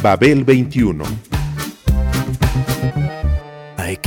Babel 21 I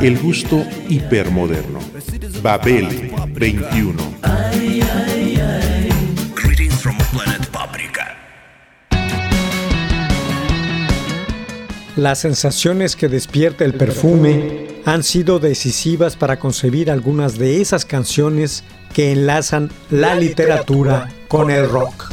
El gusto hipermoderno. Babel 21. Greetings from planet Paprika. Las sensaciones que despierta el perfume han sido decisivas para concebir algunas de esas canciones que enlazan la literatura con el rock.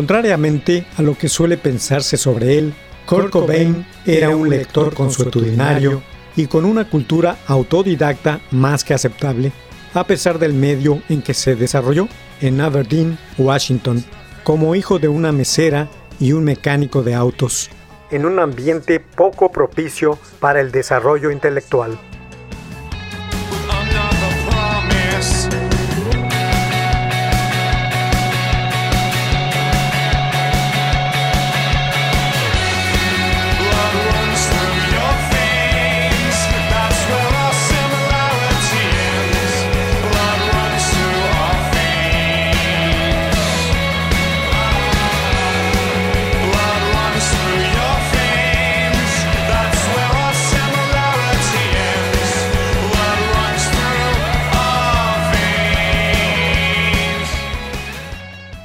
Contrariamente a lo que suele pensarse sobre él, Kurt Cobain era un lector consuetudinario y con una cultura autodidacta más que aceptable, a pesar del medio en que se desarrolló, en Aberdeen, Washington, como hijo de una mesera y un mecánico de autos, en un ambiente poco propicio para el desarrollo intelectual.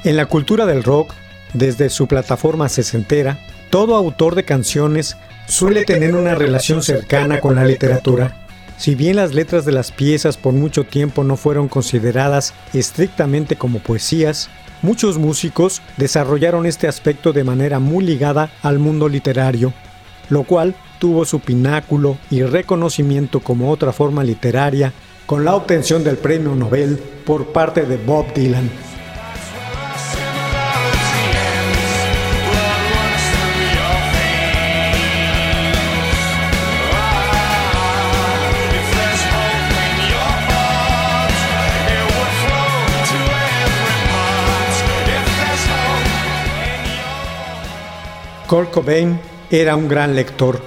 En la cultura del rock, desde su plataforma sesentera, todo autor de canciones suele tener una relación cercana con la literatura. Si bien las letras de las piezas por mucho tiempo no fueron consideradas estrictamente como poesías, muchos músicos desarrollaron este aspecto de manera muy ligada al mundo literario, lo cual tuvo su pináculo y reconocimiento como otra forma literaria con la obtención del premio Nobel por parte de Bob Dylan. Kurt Cobain era un gran lector,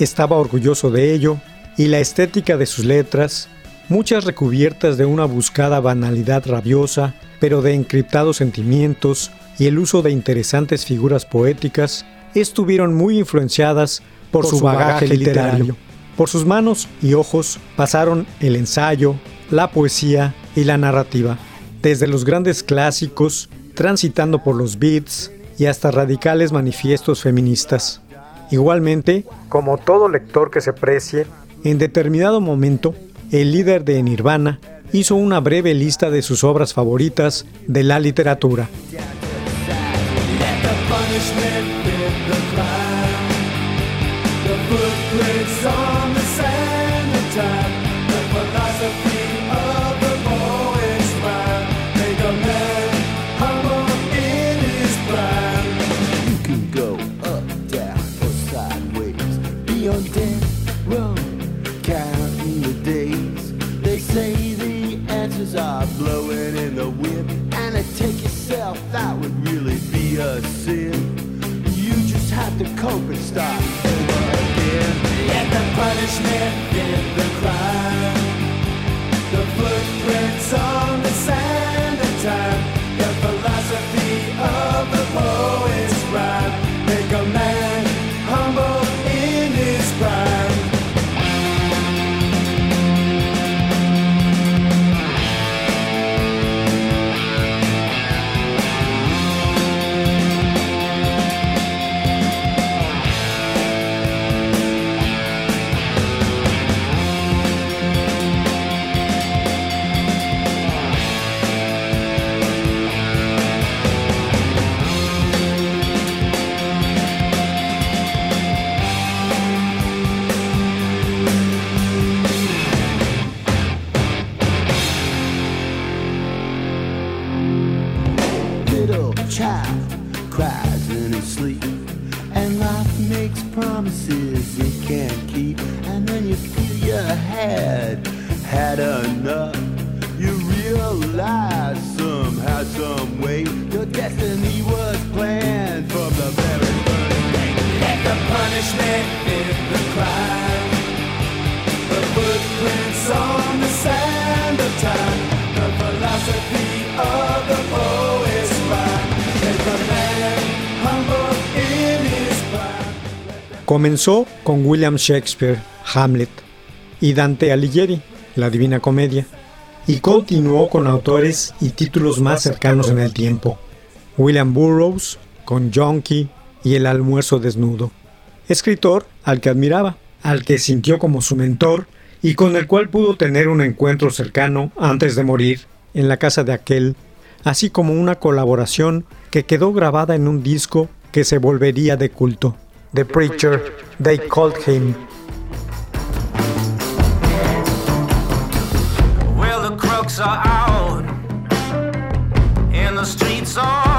estaba orgulloso de ello y la estética de sus letras, muchas recubiertas de una buscada banalidad rabiosa, pero de encriptados sentimientos y el uso de interesantes figuras poéticas, estuvieron muy influenciadas por, su, bagaje, literario. Por sus manos y ojos pasaron el ensayo, la poesía y la narrativa, desde los grandes clásicos, transitando por los beats y hasta radicales manifiestos feministas. Igualmente, como todo lector que se precie, en determinado momento, el líder de Nirvana hizo una breve lista de sus obras favoritas de la literatura. Comenzó con William Shakespeare, Hamlet, y Dante Alighieri, la Divina Comedia, y continuó con autores y títulos más cercanos en el tiempo. William Burroughs, con Jonky y El almuerzo desnudo. Escritor al que admiraba, al que sintió como su mentor y con el cual pudo tener un encuentro cercano antes de morir en la casa de aquel, así como una colaboración que quedó grabada en un disco que se volvería de culto. The Preacher, They Called Him. Well, the crooks are out, the streets are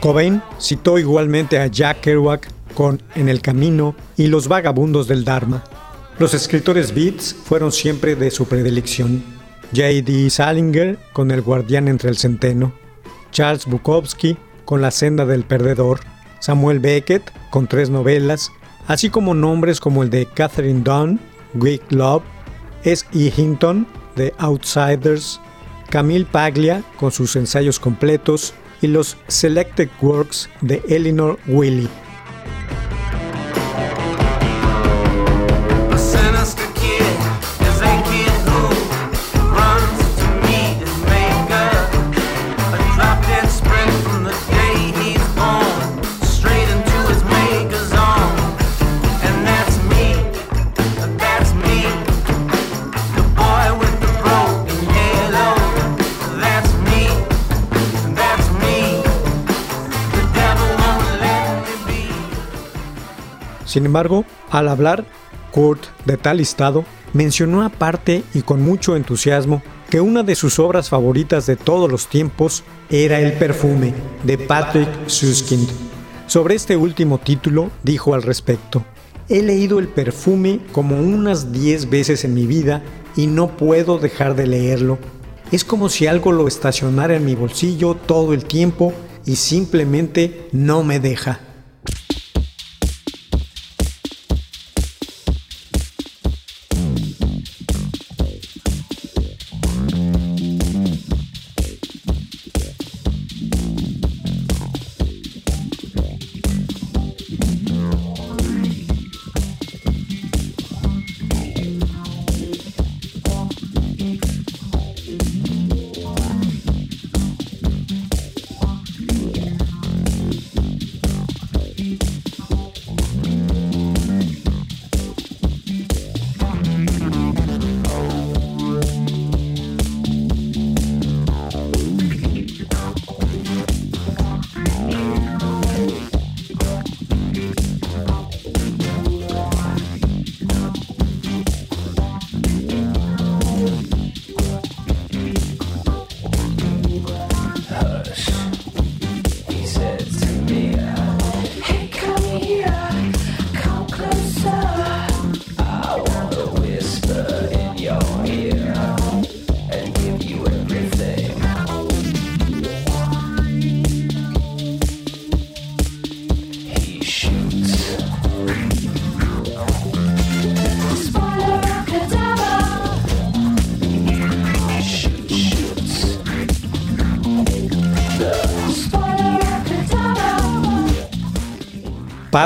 Cobain citó igualmente a Jack Kerouac con En el Camino y Los Vagabundos del Dharma. Los escritores beats fueron siempre de su predilección. J.D. Salinger con El Guardián entre el Centeno, Charles Bukowski con La Senda del Perdedor, Samuel Beckett con tres novelas, así como nombres como el de Catherine Dunn, Greek Love, S. E. Hinton, The Outsiders, Camille Paglia con sus ensayos completos y los Selected Works de Eleanor Wiley. Embargo, al hablar, Kurt, de tal estado, mencionó aparte y con mucho entusiasmo que una de sus obras favoritas de todos los tiempos era El perfume, de Patrick Suskind. Sobre este último título, dijo al respecto, He leído El perfume como unas 10 veces en mi vida y no puedo dejar de leerlo. Es como si algo lo estacionara en mi bolsillo todo el tiempo y simplemente no me deja.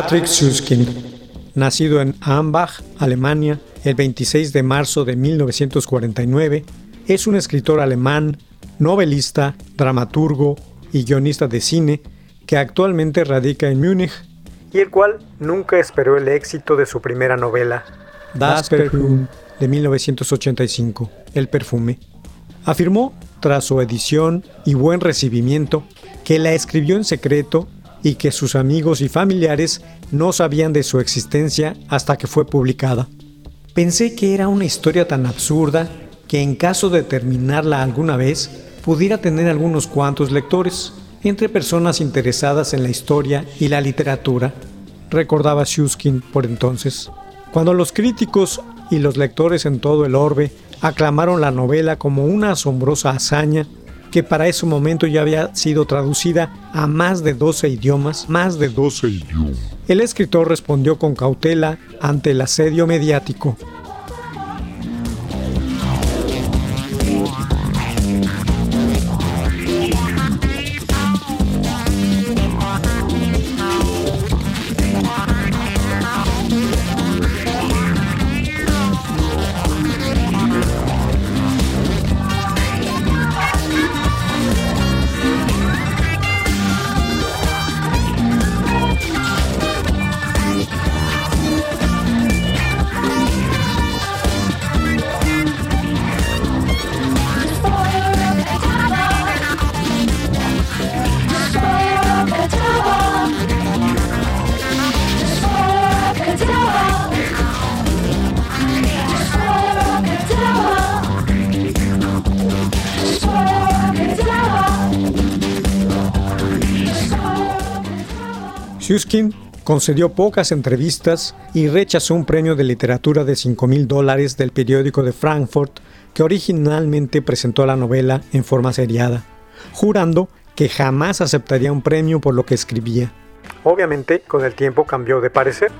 Patrick Süskind, nacido en Ambach, Alemania, el 26 de marzo de 1949, es un escritor alemán, novelista, dramaturgo y guionista de cine que actualmente radica en Múnich y el cual nunca esperó el éxito de su primera novela, Das Perfume, de 1985, El perfume. Afirmó, tras su edición y buen recibimiento, que la escribió en secreto y que sus amigos y familiares no sabían de su existencia hasta que fue publicada. Pensé que era una historia tan absurda que en caso de terminarla alguna vez, pudiera tener algunos cuantos lectores, entre personas interesadas en la historia y la literatura, recordaba Shuskin por entonces. Cuando los críticos y los lectores en todo el orbe aclamaron la novela como una asombrosa hazaña, que para ese momento ya había sido traducida a más de 12 idiomas, más de 12 idiomas. El escritor respondió con cautela ante el asedio mediático. Shuskin concedió pocas entrevistas y rechazó un premio de literatura de 5 mil dólares del periódico de Frankfurt que originalmente presentó la novela en forma seriada, jurando que jamás aceptaría un premio por lo que escribía. Obviamente, con el tiempo cambió de parecer.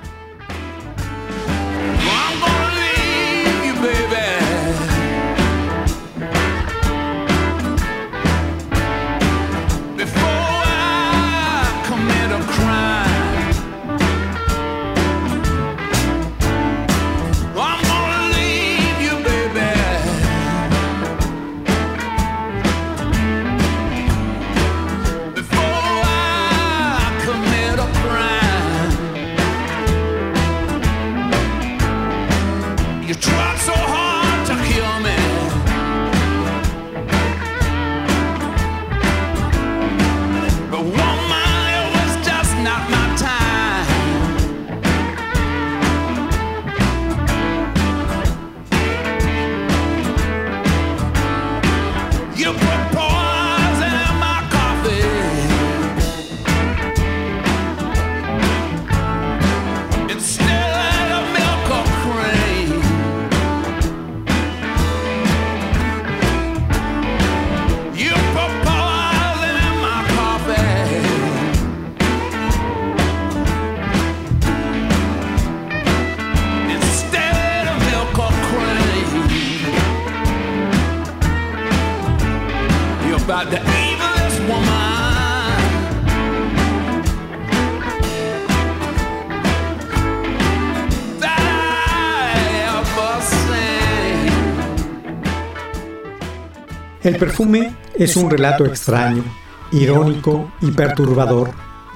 El perfume es un relato extraño, irónico y perturbador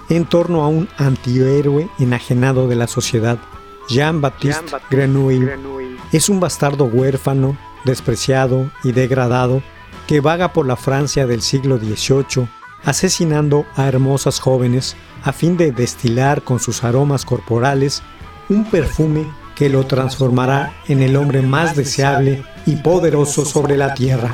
en torno a un antihéroe enajenado de la sociedad. Jean-Baptiste Grenouille es un bastardo huérfano, despreciado y degradado que vaga por la Francia del siglo XVIII asesinando a hermosas jóvenes a fin de destilar con sus aromas corporales un perfume que lo transformará en el hombre más deseable y poderoso sobre la tierra.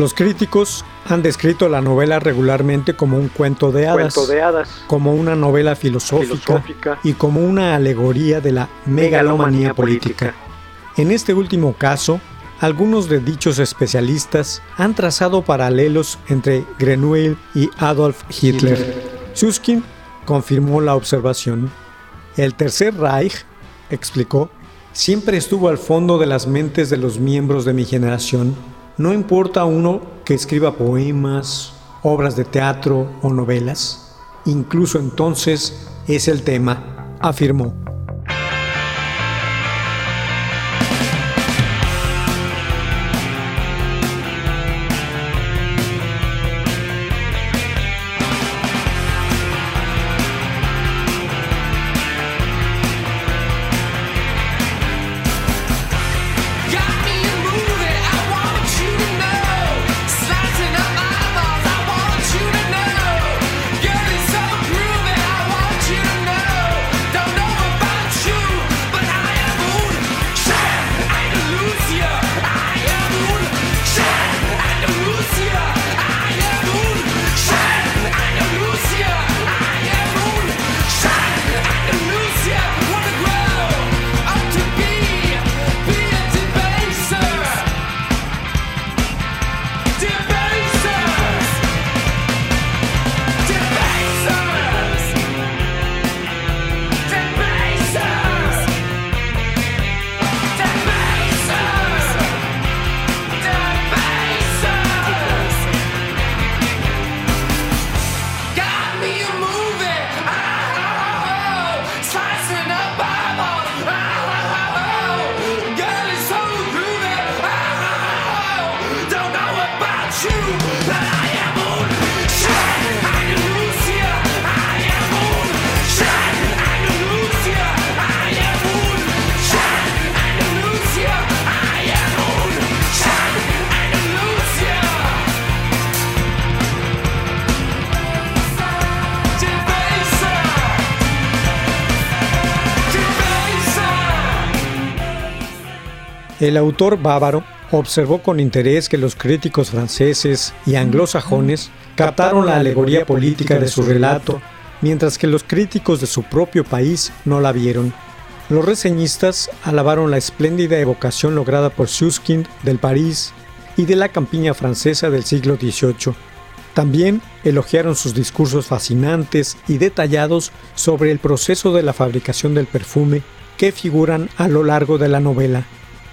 Los críticos han descrito la novela regularmente como un cuento de hadas, Cuento de hadas. como una novela filosófica, Filosófica. y como una alegoría de la megalomanía política. En este último caso, algunos de dichos especialistas han trazado paralelos entre Grenouille y Adolf Hitler. Susskind confirmó la observación. El Tercer Reich, explicó, siempre estuvo al fondo de las mentes de los miembros de mi generación. No importa uno que escriba poemas, obras de teatro o novelas. Incluso entonces es el tema, afirmó. El autor bávaro observó con interés que los críticos franceses y anglosajones captaron la alegoría política de su relato, mientras que los críticos de su propio país no la vieron. Los reseñistas alabaron la espléndida evocación lograda por Susskind del París y de la campiña francesa del siglo XVIII. También elogiaron sus discursos fascinantes y detallados sobre el proceso de la fabricación del perfume que figuran a lo largo de la novela,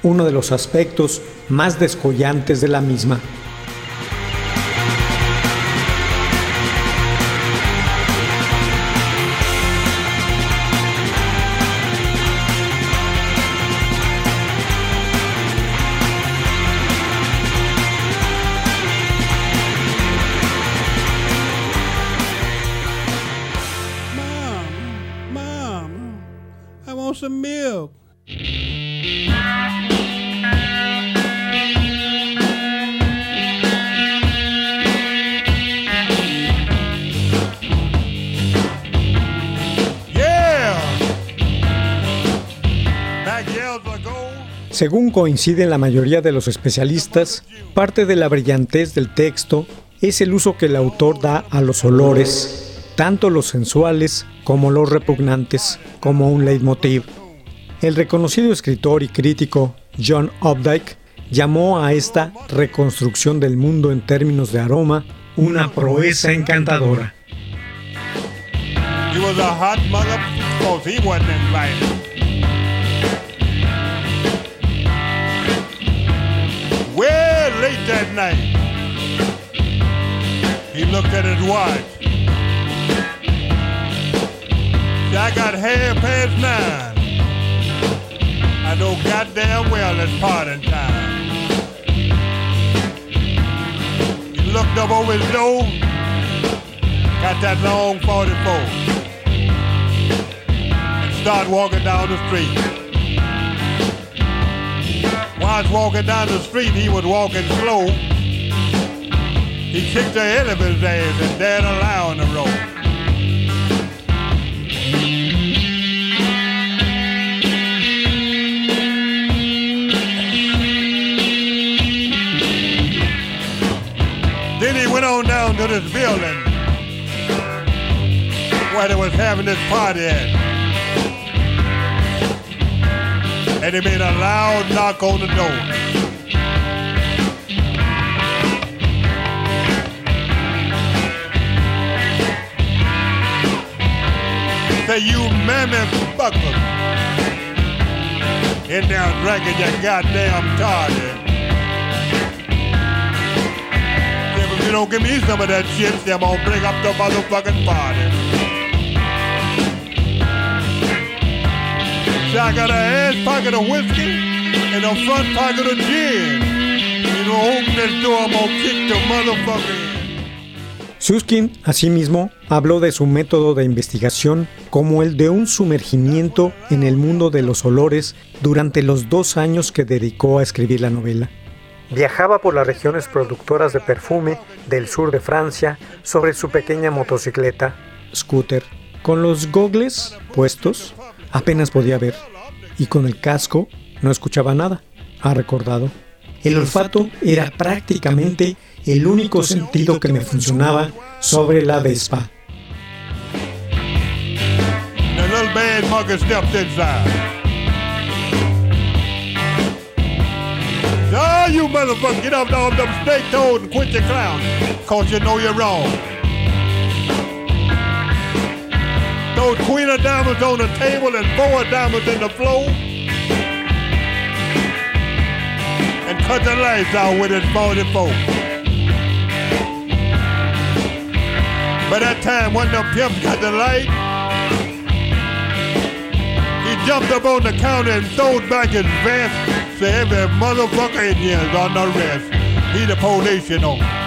uno de los aspectos más descollantes de la misma. Según coinciden la mayoría de los especialistas, parte de la brillantez del texto es el uso que el autor da a los olores, tanto los sensuales como los repugnantes, como un leitmotiv. El reconocido escritor y crítico John Updike llamó a esta reconstrucción del mundo en términos de aroma una proeza encantadora. Well, late that night, he looked at his watch. I got half past nine. I know goddamn well it's parting time. He looked up over his door, got that long 44, and started walking down the street. Was walking down the street, he was walking slow. He kicked the head of his ass and dared a lie on the road. Then he went on down to this building where they was having this party at. And he made a loud knock on the door. Say, you mammy fucker. In there drinking your goddamn toddy. If you don't give me some of that shit, say, I'm gonna bring up the motherfucking party. See, I got ass pocket of whiskey gin. You know, open door, motherfucker in. Suskin, asimismo, habló de su método de investigación como el de un sumergimiento en el mundo de los olores durante los dos años que dedicó a escribir la novela. Viajaba por las regiones productoras de perfume del sur de Francia sobre su pequeña motocicleta, scooter. Con los gogles puestos, apenas podía ver, y con el casco no escuchaba nada, ha recordado. El olfato era prácticamente el único sentido que me funcionaba sobre la Vespa. You motherfucker, get up off them snake and quit your clown. Cause you know you're wrong. Those queen of diamonds on the table and four diamonds in the floor. And cut the lights out with his 44. By that time, when the pimps got the light, he jumped up on the counter and throwed back his vest. Say every motherfucker in here is on the rest. He the police, you know.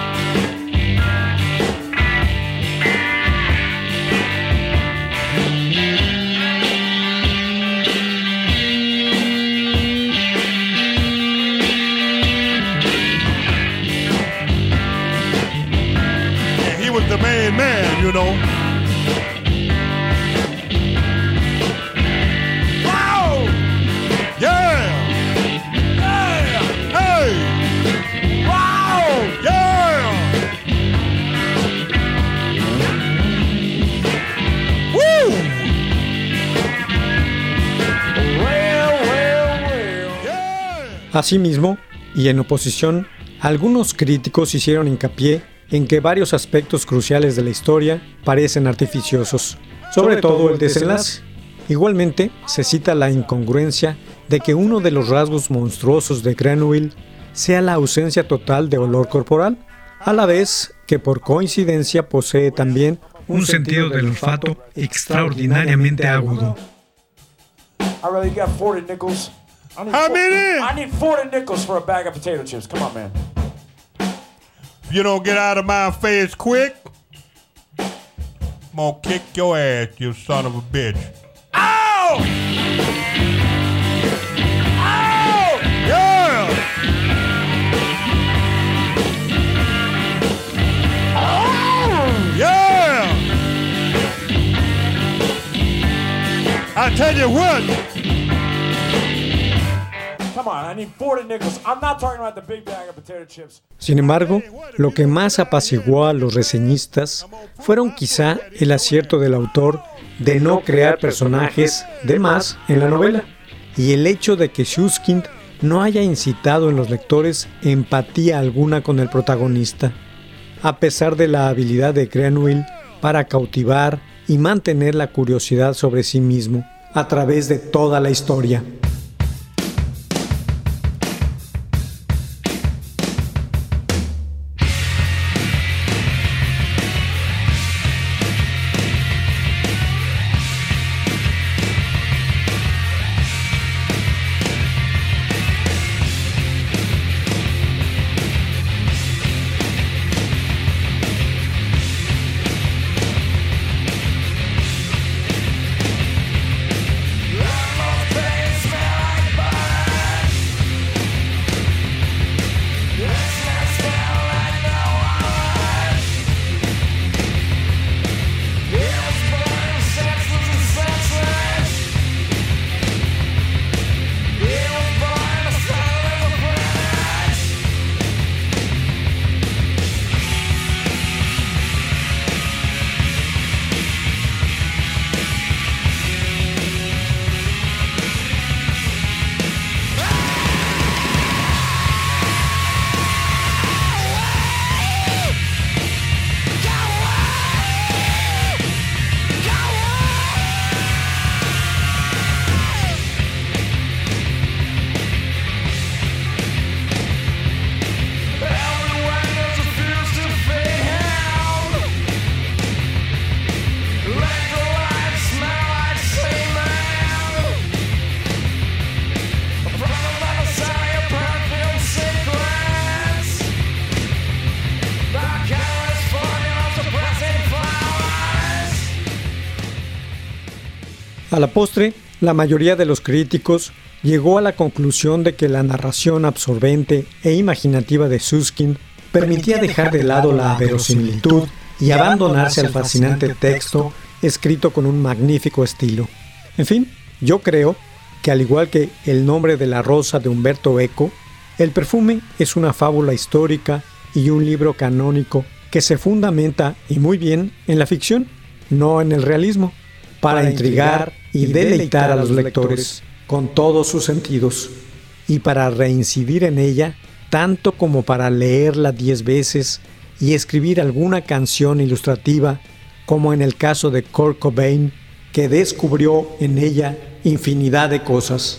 Asimismo, y en oposición, algunos críticos hicieron hincapié en que varios aspectos cruciales de la historia parecen artificiosos, sobre todo el desenlace. Igualmente, se cita la incongruencia de que uno de los rasgos monstruosos de Grenouille sea la ausencia total de olor corporal, a la vez que por coincidencia posee también un sentido del olfato extraordinariamente agudo. I really got 40 nickels. I need How fo- many? I need 40 nickels for a bag of potato chips. Come on, man. If you don't get out of my face quick, I'm gonna kick your ass, you son of a bitch. Ow! Ow! Yeah! Ow! Yeah! I tell you what, Sin embargo, lo que más apaciguó a los reseñistas fueron quizá el acierto del autor de no crear personajes de más en la novela y el hecho de que Shuskind no haya incitado en los lectores empatía alguna con el protagonista, a pesar de la habilidad de Grenouille para cautivar y mantener la curiosidad sobre sí mismo a través de toda la historia. Postre, la mayoría de los críticos llegó a la conclusión de que la narración absorbente e imaginativa de Susskind permitía dejar de lado la verosimilitud y abandonarse al fascinante texto escrito con un magnífico estilo. En fin, yo creo que al igual que El nombre de la rosa de Humberto Eco, El perfume es una fábula histórica y un libro canónico que se fundamenta y muy bien en la ficción, no en el realismo, para intrigar y deleitar a los lectores con todos sus sentidos y para reincidir en ella tanto como para leerla diez veces y escribir alguna canción ilustrativa, como en el caso de Kurt Cobain, que descubrió en ella infinidad de cosas.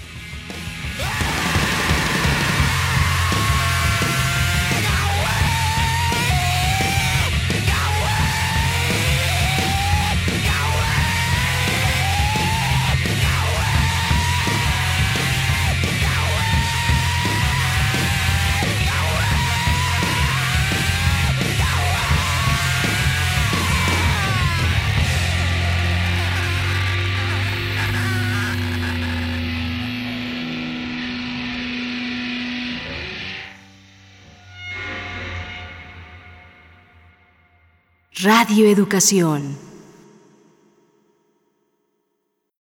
Radio Educación.